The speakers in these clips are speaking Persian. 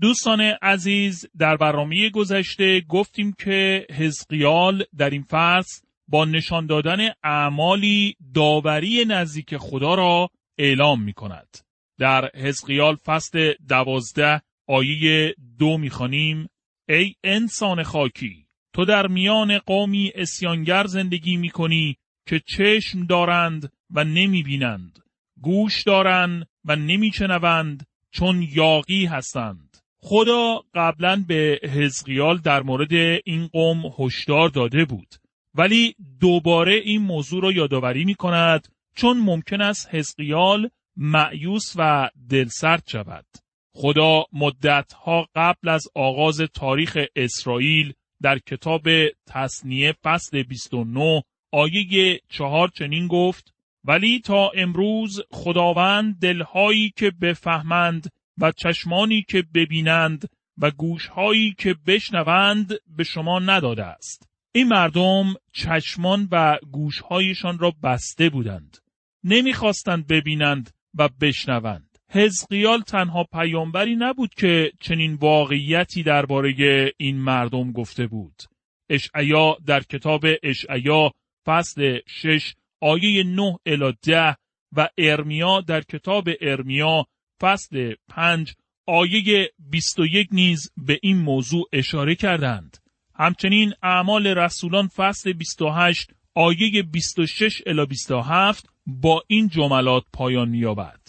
دوستان عزیز در برنامه گذشته گفتیم که حزقیال در این فصل با نشان دادن اعمالی داوری نزدیک خدا را اعلام می کند. در حزقیال فصل دوازده آیه دو می‌خوانیم ای انسان خاکی تو در میان قومی اسیانگر زندگی می کنی که چشم دارند و نمی بینند گوش دارند و نمی چنوند چون یاقی هستند خدا قبلا به حزقیال در مورد این قوم هشدار داده بود. ولی دوباره این موضوع را یادآوری می کند چون ممکن است حزقیال معیوس و دلسرد شود. خدا مدتها قبل از آغاز تاریخ اسرائیل در کتاب تصنیه فصل 29 آیه چهار چنین گفت ولی تا امروز خداوند دلهایی که بفهمند و چشمانی که ببینند و گوشهایی که بشنوند به شما نداده است. این مردم چشمان و گوشهایشان را بسته بودند. نمی‌خواستند ببینند و بشنوند. حزقیال تنها پیامبری نبود که چنین واقعیتی درباره این مردم گفته بود. اشعیا در کتاب اشعیا فصل 6 آیه 9 الی 10 و ارمیا در کتاب ارمیا فصل پنج آیه 21 نیز به این موضوع اشاره کردند. همچنین اعمال رسولان فصل 28 آیه 26 الی 27 با این جملات پایان می‌یابد.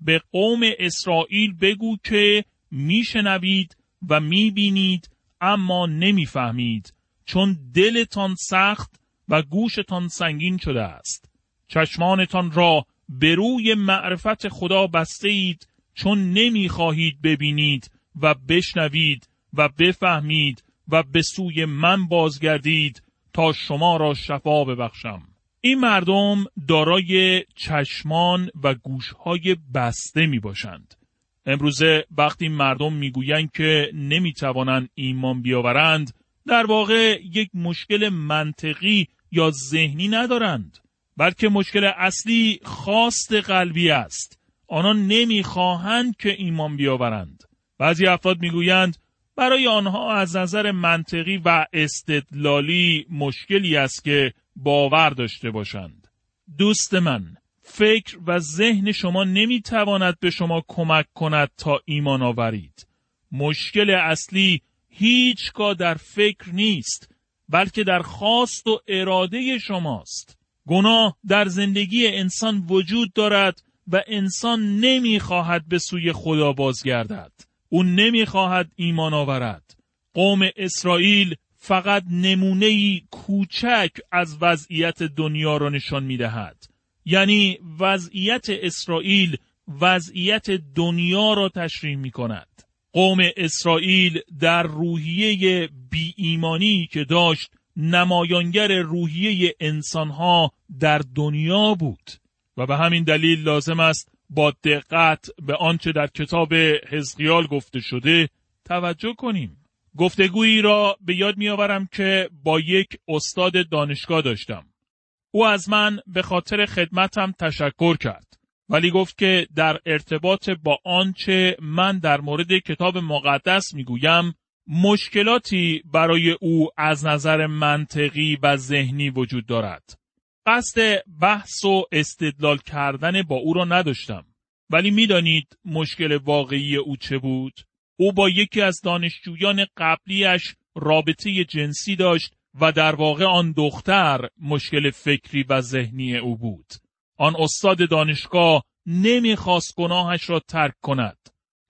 به قوم اسرائیل بگو که میشنوید و می‌بینید اما نمی‌فهمید چون دلتان سخت و گوشتان سنگین شده است. چشمانتان را به روی معرفت خدا بسته اید چون نمی‌خواهید ببینید و بشنوید و بفهمید و به سوی من بازگردید تا شما را شفا ببخشم. این مردم دارای چشمان و گوشهای بسته می باشند. امروزه وقتی مردم می‌گویند که نمی‌توانند ایمان بیاورند در واقع یک مشکل منطقی یا ذهنی ندارند بلکه مشکل اصلی خواست قلبی است آنها نمی‌خواهند که ایمان بیاورند. بعضی افراد می‌گویند برای آنها از نظر منطقی و استدلالی مشکلی است که باور داشته باشند. دوست من فکر و ذهن شما نمی‌تواند به شما کمک کند تا ایمان آورید. مشکل اصلی هیچگاه در فکر نیست بلکه در خواست و اراده شماست. گناه در زندگی انسان وجود دارد و انسان نمی‌خواهد به سوی خدا بازگردد او نمی‌خواهد ایمان آورد قوم اسرائیل فقط نمونه کوچک از وضعیت دنیا را نشان می‌دهد یعنی وضعیت اسرائیل وضعیت دنیا را تشریح می کند. قوم اسرائیل در روحیه بی ایمانی که داشت نمایانگر روحیه انسانها در دنیا بود. و به همین دلیل لازم است با دقت به آنچه در کتاب حزقیال گفته شده توجه کنیم. گفتگویی را به یاد میآورم که با یک استاد دانشگاه داشتم. او از من به خاطر خدمتم تشکر کرد. ولی گفت که در ارتباط با آنچه من در مورد کتاب مقدس می‌گویم مشکلاتی برای او از نظر منطقی و ذهنی وجود دارد. قصد بحث و استدلال کردن با او را نداشتم. ولی می‌دانید مشکل واقعی او چه بود؟ او با یکی از دانشجویان قبلیش رابطه جنسی داشت و در واقع آن دختر مشکل فکری و ذهنی او بود. آن استاد دانشگاه نمی‌خواست گناهش را ترک کند.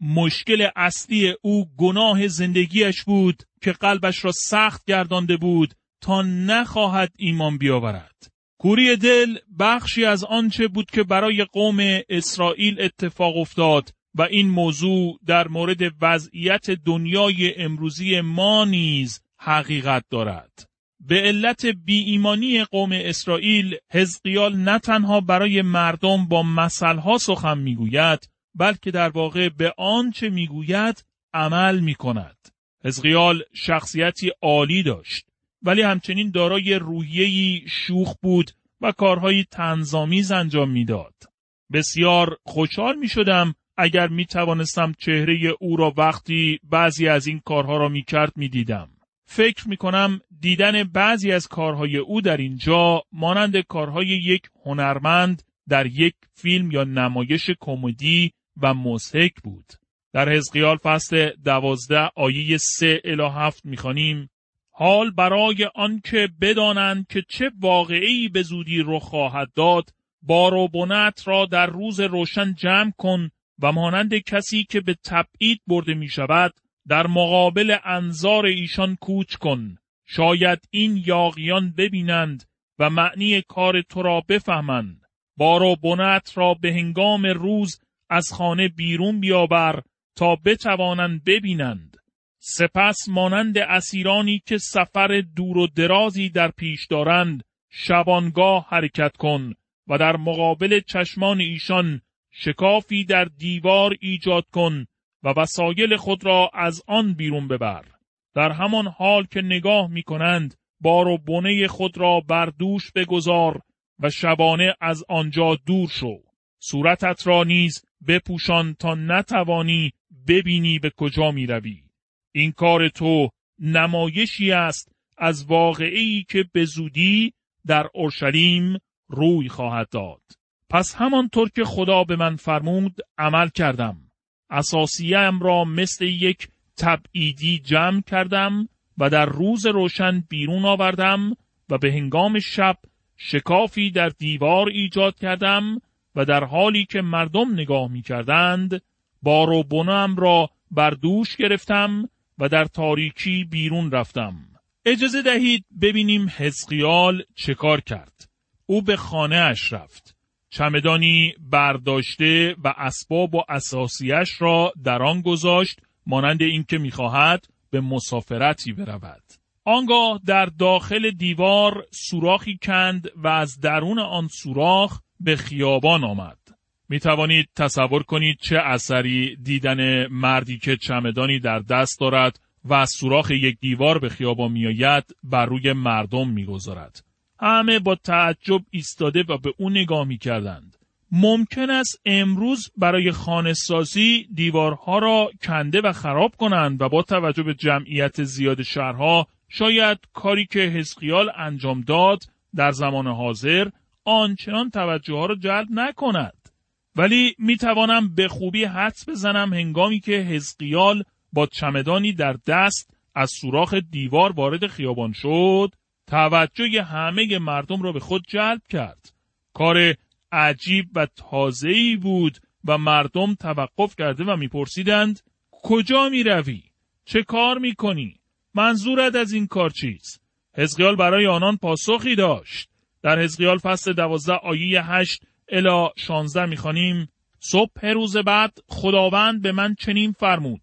مشکل اصلی او گناه زندگیش بود که قلبش را سخت گردانده بود تا نخواهد ایمان بیاورد. کوری دل بخشی از آنچه بود که برای قوم اسرائیل اتفاق افتاد و این موضوع در مورد وضعیت دنیای امروزی ما نیز حقیقت دارد. به علت بی ایمانی قوم اسرائیل حزقیال نه تنها برای مردم با مثلها سخن می‌گوید بلکه در واقع به آنچه می‌گوید عمل می کند. حزقیال شخصیتی عالی داشت ولی همچنین دارای روحیه‌ای شوخ بود و کارهای تنظامیز انجام می‌داد. بسیار خوشحال می شدم اگر می توانستم چهره او را وقتی بعضی از این کارها را می کرد می دیدم. فکر می کنم دیدن بعضی از کارهای او در اینجا مانند کارهای یک هنرمند در یک فیلم یا نمایش کمدی و مزهک بود. در حزقیال فصل دوازده آیه سه الی هفت می‌خوانیم حال برای آنکه بدانند که چه واقعی به زودی رخ خواهد داد بار و بنت را در روز روشن جمع کن و مانند کسی که به تبعید برده می شود در مقابل انظار ایشان کوچ کن. شاید این یاغیان ببینند و معنی کار تو را بفهمند. بار و بنت را به هنگام روز از خانه بیرون بیاور تا بتوانند ببینند. سپس مانند اسیرانی که سفر دور و درازی در پیش دارند شبانگاه حرکت کن و در مقابل چشمان ایشان شکافی در دیوار ایجاد کن و وسایل خود را از آن بیرون ببر در همان حال که نگاه می کنند بار و بنه خود را بر دوش بگذار و شبانه از آنجا دور شو صورتت را نیز بپوشان تا نتوانی ببینی به کجا می روی. این کار تو نمایشی است از واقعی که به زودی در اورشلیم روی خواهد داد. پس همانطور که خدا به من فرمود عمل کردم. اساسیم را مثل یک تبعیدی جمع کردم و در روز روشن بیرون آوردم و به هنگام شب شکافی در دیوار ایجاد کردم و در حالی که مردم نگاه می کردند بار و بنم را بر دوش گرفتم و در تاریکی بیرون رفتم. اجازه دهید ببینیم حزقیال چه کار کرد. او به خانه اش رفت. چمدانی برداشته و اسباب و اساسیش را در آن گذاشت مانند اینکه می‌خواهد به مسافرتی برود. آنگاه در داخل دیوار سوراخی کند و از درون آن سوراخ به خیابان آمد. می توانید تصور کنید چه اثری دیدن مردی که چمدانی در دست دارد و از سوراخ یک دیوار به خیابان میآید بر روی مردم می‌گذارد. همه با تعجب ایستاده و به او نگاه می کردند. ممکن است امروز برای خانه سازی دیوارها را کنده و خراب کنند و با توجه به جمعیت زیاد شهرها شاید کاری که حزقیال انجام داد در زمان حاضر آنچنان توجه ها را جلب نکند. ولی می توانم به خوبی حدس بزنم هنگامی که حزقیال با چمدانی در دست از سوراخ دیوار وارد خیابان شد توجه همه مردم را به خود جلب کرد کار عجیب و تازه‌ای بود و مردم توقف کرده و میپرسیدند کجا می روی؟ چه کار می کنی؟ منظورت از این کار چیست؟ حزقیال برای آنان پاسخی داشت. در حزقیال فصل دوازده آیه هشت الا شانزده می‌خوانیم. صبح روز بعد خداوند به من چنین فرمود.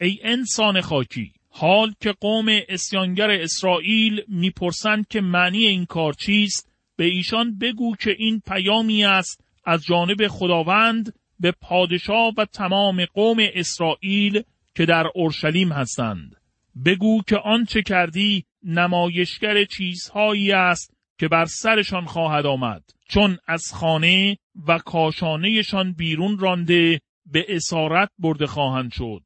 ای انسان خاکی حال که قوم اسیانگر اسرائیل می‌پرسند که معنی این کار چیست به ایشان بگو که این پیامی است از جانب خداوند به پادشاه و تمام قوم اسرائیل که در اورشلیم هستند. بگو که آنچه کردی نمایشگر چیزهایی است که بر سرشان خواهد آمد. چون از خانه و کاشانهشان بیرون رانده به اسارت برده خواهند شد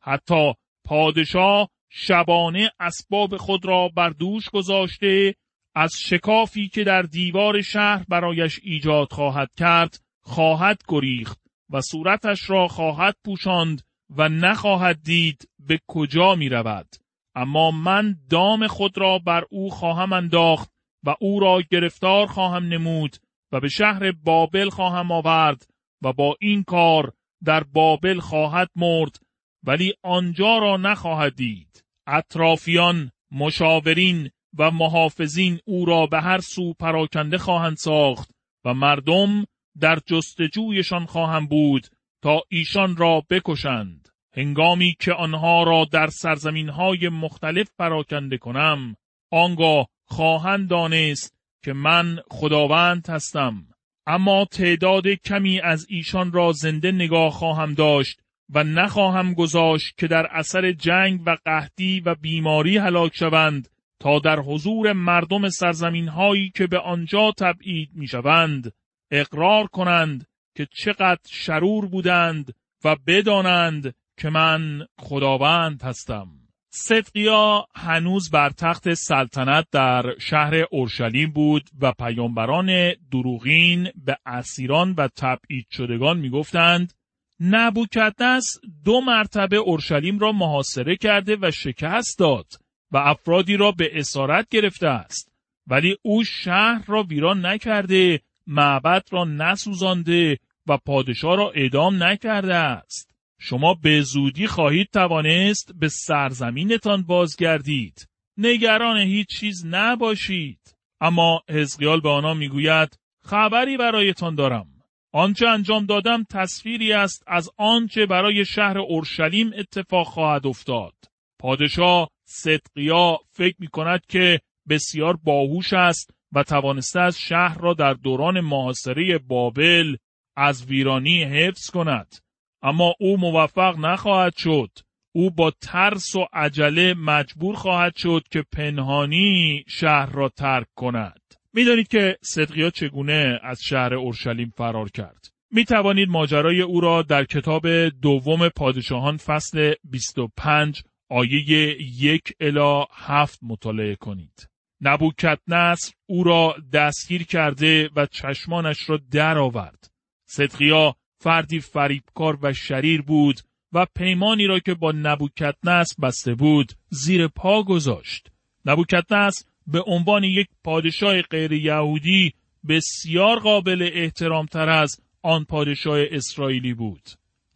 حتی پادشاه شبانه اسباب خود را بر دوش گذاشته از شکافی که در دیوار شهر برایش ایجاد خواهد کرد خواهد گریخت و صورتش را خواهد پوشاند و نخواهد دید به کجا می رود. اما من دام خود را بر او خواهم انداخت و او را گرفتار خواهم نمود و به شهر بابل خواهم آورد و با این کار در بابل خواهد مرد ولی آنجا را نخواهد دید. اطرافیان مشاورین و محافظین او را به هر سو پراکنده خواهند ساخت و مردم در جستجویشان خواهم بود تا ایشان را بکشند. هنگامی که آنها را در سرزمین های مختلف پراکنده کنم آنگاه خواهند دانست که من خداوند هستم اما تعداد کمی از ایشان را زنده نگاه خواهم داشت و نخواهم گذاشت که در اثر جنگ و قحطی و بیماری هلاک شوند تا در حضور مردم سرزمین هایی که به آنجا تبعید می شوند اقرار کنند که چقدر شرور بودند و بدانند که من خداوند هستم. صدقیا هنوز بر تخت سلطنت در شهر اورشلیم بود و پیامبران دروغین به اسیران و تبعید شدگان می‌گفتند نبوکدنس دو مرتبه اورشلیم را محاصره کرده و شکست داد و افرادی را به اسارت گرفته است. ولی او شهر را ویران نکرده معبد را نسوزانده و پادشاه را اعدام نکرده است. شما به زودی خواهید توانست به سرزمینتان بازگردید. نگران هیچ چیز نباشید. اما حزقیال به آنها می‌گوید خبری برایتان دارم. آنچه انجام دادم تصویری است از آنچه برای شهر اورشلیم اتفاق خواهد افتاد. پادشاه صدقیا فکر می کند که بسیار باهوش است و توانسته از شهر را در دوران محاصره بابل از ویرانی حفظ کند. اما او موفق نخواهد شد او با ترس و عجله مجبور خواهد شد که پنهانی شهر را ترک کند می‌دانید که صدقیا چگونه از شهر اورشلیم فرار کرد می توانید ماجرای او را در کتاب دوم پادشاهان فصل 25 آیه یک الا هفت مطالعه کنید. نبوکت نصر او را دستگیر کرده و چشمانش را در آورد. صدقیا فردی فریبکار و شریر بود و پیمانی را که با نبوکت نصر بسته بود زیر پا گذاشت. نبوکت نصر به عنوان یک پادشاه غیر یهودی بسیار قابل احترام تر از آن پادشاه اسرائیلی بود.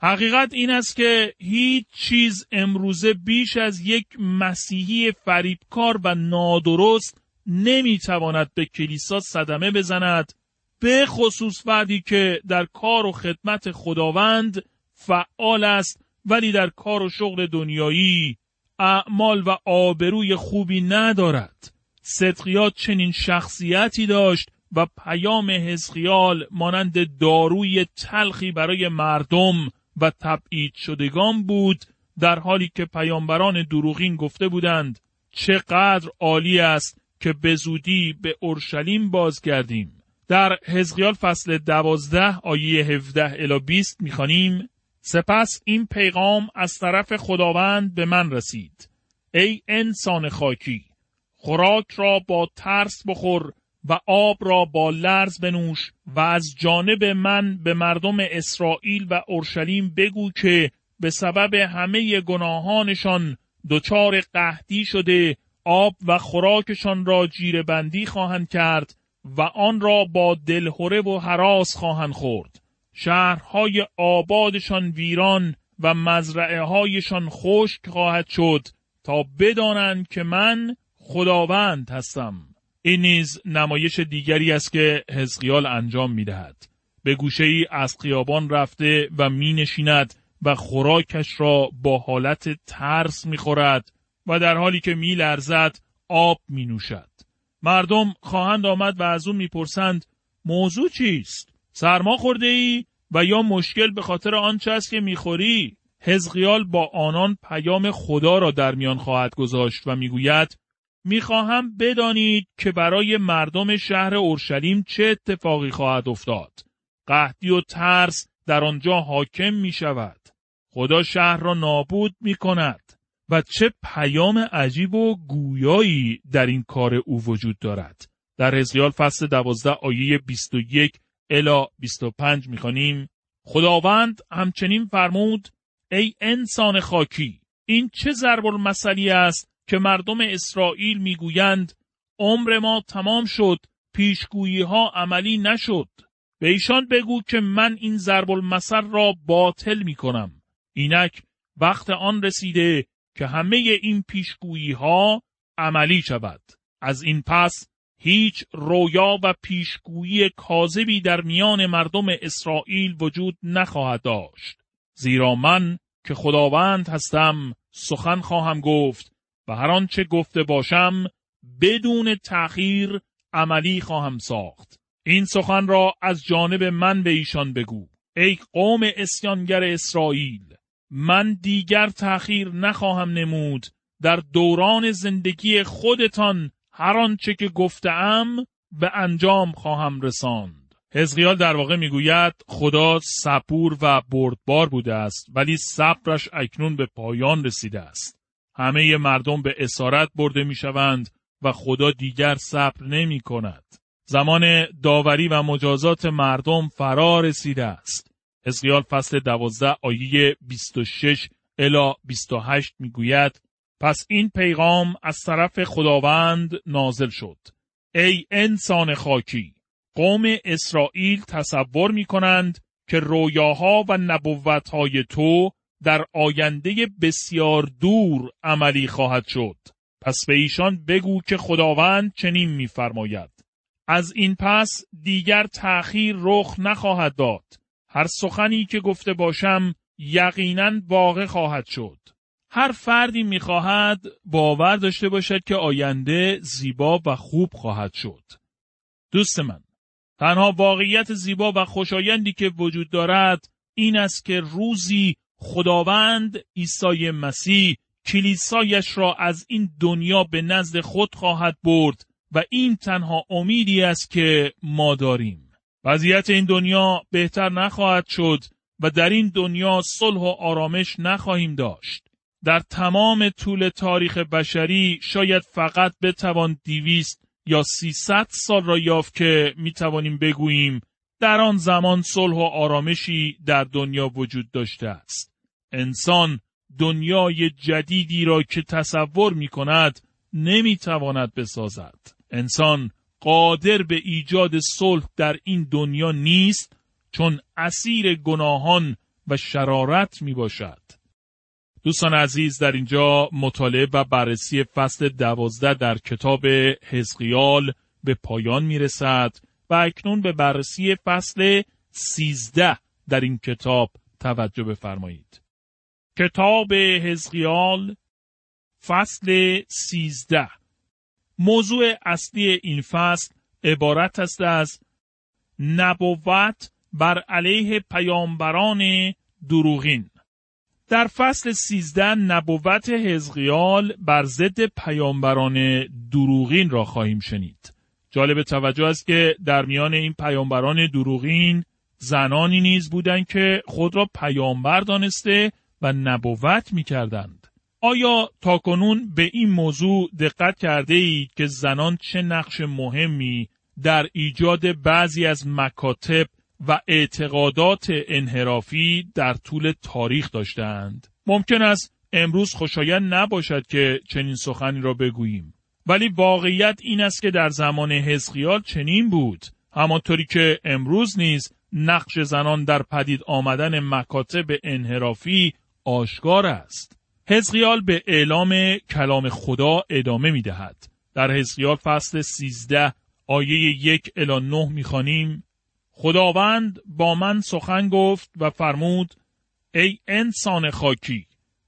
حقیقت این است که هیچ چیز امروزه بیش از یک مسیحی فریبکار و نادرست نمی‌تواند به کلیسا صدمه بزند به خصوص فردی که در کار و خدمت خداوند فعال است ولی در کار و شغل دنیایی اعمال و آبروی خوبی ندارد. صدقیات چنین شخصیتی داشت و پیام حزقیال مانند داروی تلخی برای مردم و تبعید شدگان بود در حالی که پیامبران دروغین گفته بودند چقدر عالی است که به زودی به اورشلیم بازگردیم. در حزقیال فصل دوازده آیه 17 الی 20 می‌خوانیم سپس این پیغام از طرف خداوند به من رسید. ای انسان خاکی خوراک را با ترس بخور و آب را با لرز بنوش و از جانب من به مردم اسرائیل و اورشلیم بگو که به سبب همه گناهانشان دچار قحطی شده آب و خوراکشان را بندی خواهند کرد و آن را با دلهوره و حراس خواهند خورد شهرهای آبادشان ویران و مزرعه هایشان خشک خواهد شد تا بدانند که من خداوند هستم این نیز نمایش دیگری است که حزقیال انجام می دهد. به گوشه ای از خیابان رفته و می نشیند و خوراکش را با حالت ترس می خورد و در حالی که می لرزد آب می نوشد. مردم خواهند آمد و از او می‌پرسند موضوع چیست؟ سرما خورده ای و یا مشکل به خاطر آنچه است که می‌خوری؟ حزقیال با آنان پیام خدا را در میان خواهد گذاشت و می‌گوید می‌خواهم بدانید که برای مردم شهر اورشلیم چه اتفاقی خواهد افتاد. قحطی و ترس در آنجا حاکم می شود. خدا شهر را نابود می کند. و چه پیام عجیب و گویایی در این کار او وجود دارد. در حزقیال فصل دوازده آیه 21 الا 25 می‌خوانیم. خداوند همچنین فرمود ای انسان خاکی این چه ضرب المثلی است که مردم اسرائیل می‌گویند عمر ما تمام شد پیشگویی ها عملی نشد. به ایشان بگو که من این ضرب المثل را باطل می کنم اینک وقت آن رسیده که همه این پیشگویی ها عملی شود. از این پس هیچ رویا و پیشگویی کاذبی در میان مردم اسرائیل وجود نخواهد داشت. زیرا من که خداوند هستم سخن خواهم گفت و هر آنچه گفته باشم بدون تأخیر عملی خواهم ساخت. این سخن را از جانب من به ایشان بگو. ای قوم اسیانگر اسرائیل من دیگر تأخیر نخواهم نمود در دوران زندگی خودتان هر آنچه که گفتم به انجام خواهم رساند. حزقیال در واقع می‌گوید خدا صبور و بردبار بوده است ولی صبرش اکنون به پایان رسیده است. همه مردم به اسارت برده می‌شوند و خدا دیگر صبر نمی کند. زمان داوری و مجازات مردم فرا رسیده است. حزقیال فصل دوازده آیه 26 الا 28 می‌گوید پس این پیغام از طرف خداوند نازل شد. ای انسان خاکی، قوم اسرائیل تصور می کنند که رویاها و نبوتهای تو در آینده بسیار دور عملی خواهد شد. پس به ایشان بگو که خداوند چنین میفرماید. از این پس دیگر تأخیر رخ نخواهد داد. هر سخنی که گفته باشم یقینا واقع خواهد شد. هر فردی می‌خواهد باور داشته باشد که آینده زیبا و خوب خواهد شد. دوست من، تنها واقعیت زیبا و خوشایندی که وجود دارد این است که روزی خداوند عیسی مسیح کلیسایش را از این دنیا به نزد خود خواهد برد و این تنها امیدی است که ما داریم. وضعیت این دنیا بهتر نخواهد شد و در این دنیا صلح و آرامش نخواهیم داشت. در تمام طول تاریخ بشری شاید فقط بتوان دیویست یا سیصد سال را یافت که می توانیم بگوییم در آن زمان صلح و آرامشی در دنیا وجود داشته است. انسان دنیای جدیدی را که تصور می کند نمی تواند بسازد. انسان قادر به ایجاد صلح در این دنیا نیست چون اسیر گناهان و شرارت می باشد. دوستان عزیز در اینجا مطالعه و بررسی فصل دوازده در کتاب حزقیال به پایان می رسد و اکنون به بررسی فصل سیزده در این کتاب توجه بفرمایید. کتاب حزقیال فصل سیزده موضوع اصلی این فصل عبارت است از نبوت بر علیه پیامبران دروغین در فصل سیزده نبوت حزقیال بر ضد پیامبران دروغین را خواهیم شنید. جالب توجه است که در میان این پیامبران دروغین زنانی نیز بودند که خود را پیامبر دانسته و نبوت می کردند. آیا تاکنون به این موضوع دقت کرده اید که زنان چه نقش مهمی در ایجاد بعضی از مکاتب و اعتقادات انحرافی در طول تاریخ داشتند. ممکن است امروز خوشایند نباشد که چنین سخنی را بگوییم. ولی واقعیت این است که در زمان حزقیال چنین بود. همانطوری که امروز نیز نقش زنان در پدید آمدن مکاتب انحرافی آشکار است. حزقیال به اعلام کلام خدا ادامه می دهد. در حزقیال فصل 13 آیه یک الی 9 می خانیم خداوند با من سخن گفت و فرمود ای انسان خاکی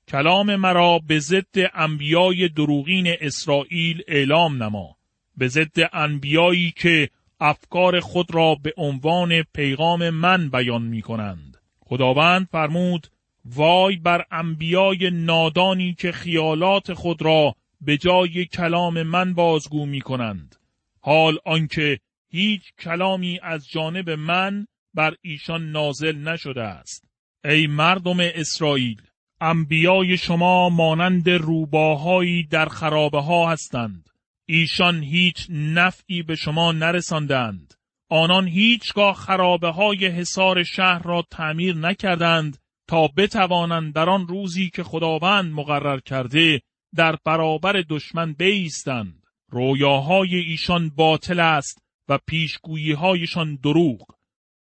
کلام مرا به ضد انبیای دروغین اسرائیل اعلام نما به ضد انبیایی که افکار خود را به عنوان پیغام من بیان می کنند. خداوند فرمود وای بر انبیای نادانی که خیالات خود را به جای کلام من بازگو می کنند. حال آنکه هیچ کلامی از جانب من بر ایشان نازل نشده است. ای مردم اسرائیل، انبیای شما مانند روباهایی در خرابه ها هستند. ایشان هیچ نفعی به شما نرساندند. آنان هیچگاه خرابه های حصار شهر را تعمیر نکردند تا بتوانند در آن روزی که خداوند مقرر کرده در برابر دشمن بیستند. رویاهای ایشان باطل است و پیشگویی هایشان دروغ.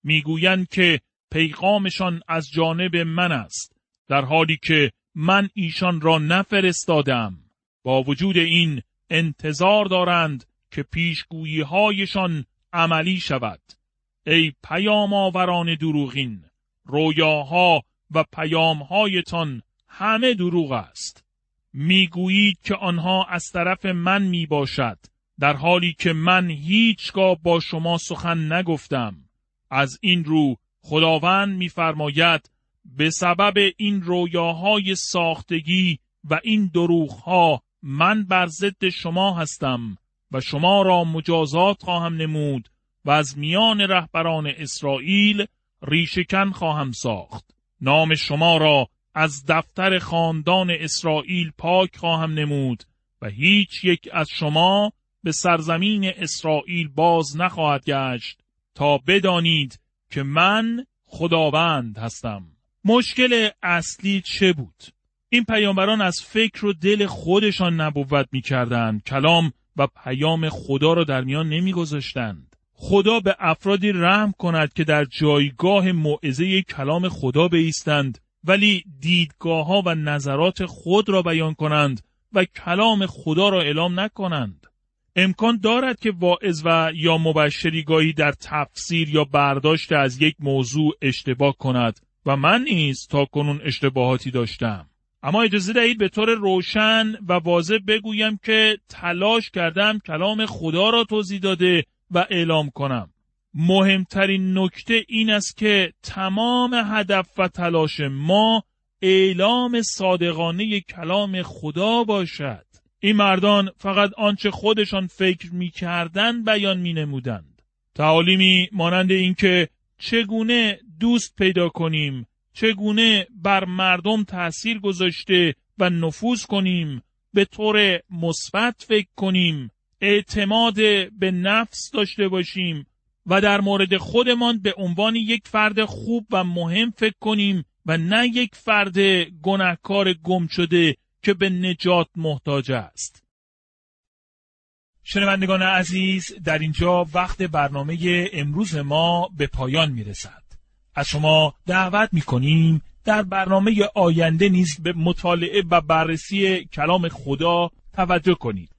می‌گویند که پیغامشان از جانب من است در حالی که من ایشان را نفرستادم. با وجود این انتظار دارند که پیشگویی هایشان عملی شود. ای پیام آوران دروغین رویاها و پیامهایتان همه دروغ است. می‌گویید که آنها از طرف من می باشد در حالی که من هیچگاه با شما سخن نگفتم. از این رو خداوند میفرماید به سبب این رویاهای ساختگی و این دروغها من بر ضد شما هستم و شما را مجازات خواهم نمود و از میان رهبران اسرائیل ریشکن خواهم ساخت. نام شما را از دفتر خاندان اسرائیل پاک خواهم نمود و هیچ یک از شما به سرزمین اسرائیل باز نخواهد گشت تا بدانید که من خداوند هستم. مشکل اصلی چه بود؟ این پیامبران از فکر و دل خودشان نبوت می‌کردند. کلام و پیام خدا را در میان نمیگذاشتند. خدا به افرادی رحم کند که در جایگاه موعظه کلام خدا بیستند ولی دیدگاه ها و نظرات خود را بیان کنند و کلام خدا را اعلام نکنند. امکان دارد که واعظ و یا مبشری گاهی در تفسیر یا برداشت از یک موضوع اشتباه کند و من نیز تا کنون اشتباهاتی داشتم. اما اجازه دهید به طور روشن و واضح بگویم که تلاش کردم کلام خدا را توضیح داده و اعلام کنم مهمترین نکته این است که تمام هدف و تلاش ما اعلام صادقانه کلام خدا باشد این مردان فقط آنچه خودشان فکر می کردن بیان می نمودند. تعالیمی مانند اینکه چگونه دوست پیدا کنیم چگونه بر مردم تأثیر گذاشته و نفوذ کنیم به طور مثبت فکر کنیم اعتماد به نفس داشته باشیم و در مورد خودمان به عنوان یک فرد خوب و مهم فکر کنیم و نه یک فرد گناهکار گم شده که به نجات محتاج است. شنوندگان عزیز در اینجا وقت برنامه امروز ما به پایان می رسد. از شما دعوت می کنیم در برنامه آینده نیز به مطالعه و بررسی کلام خدا توجه کنید.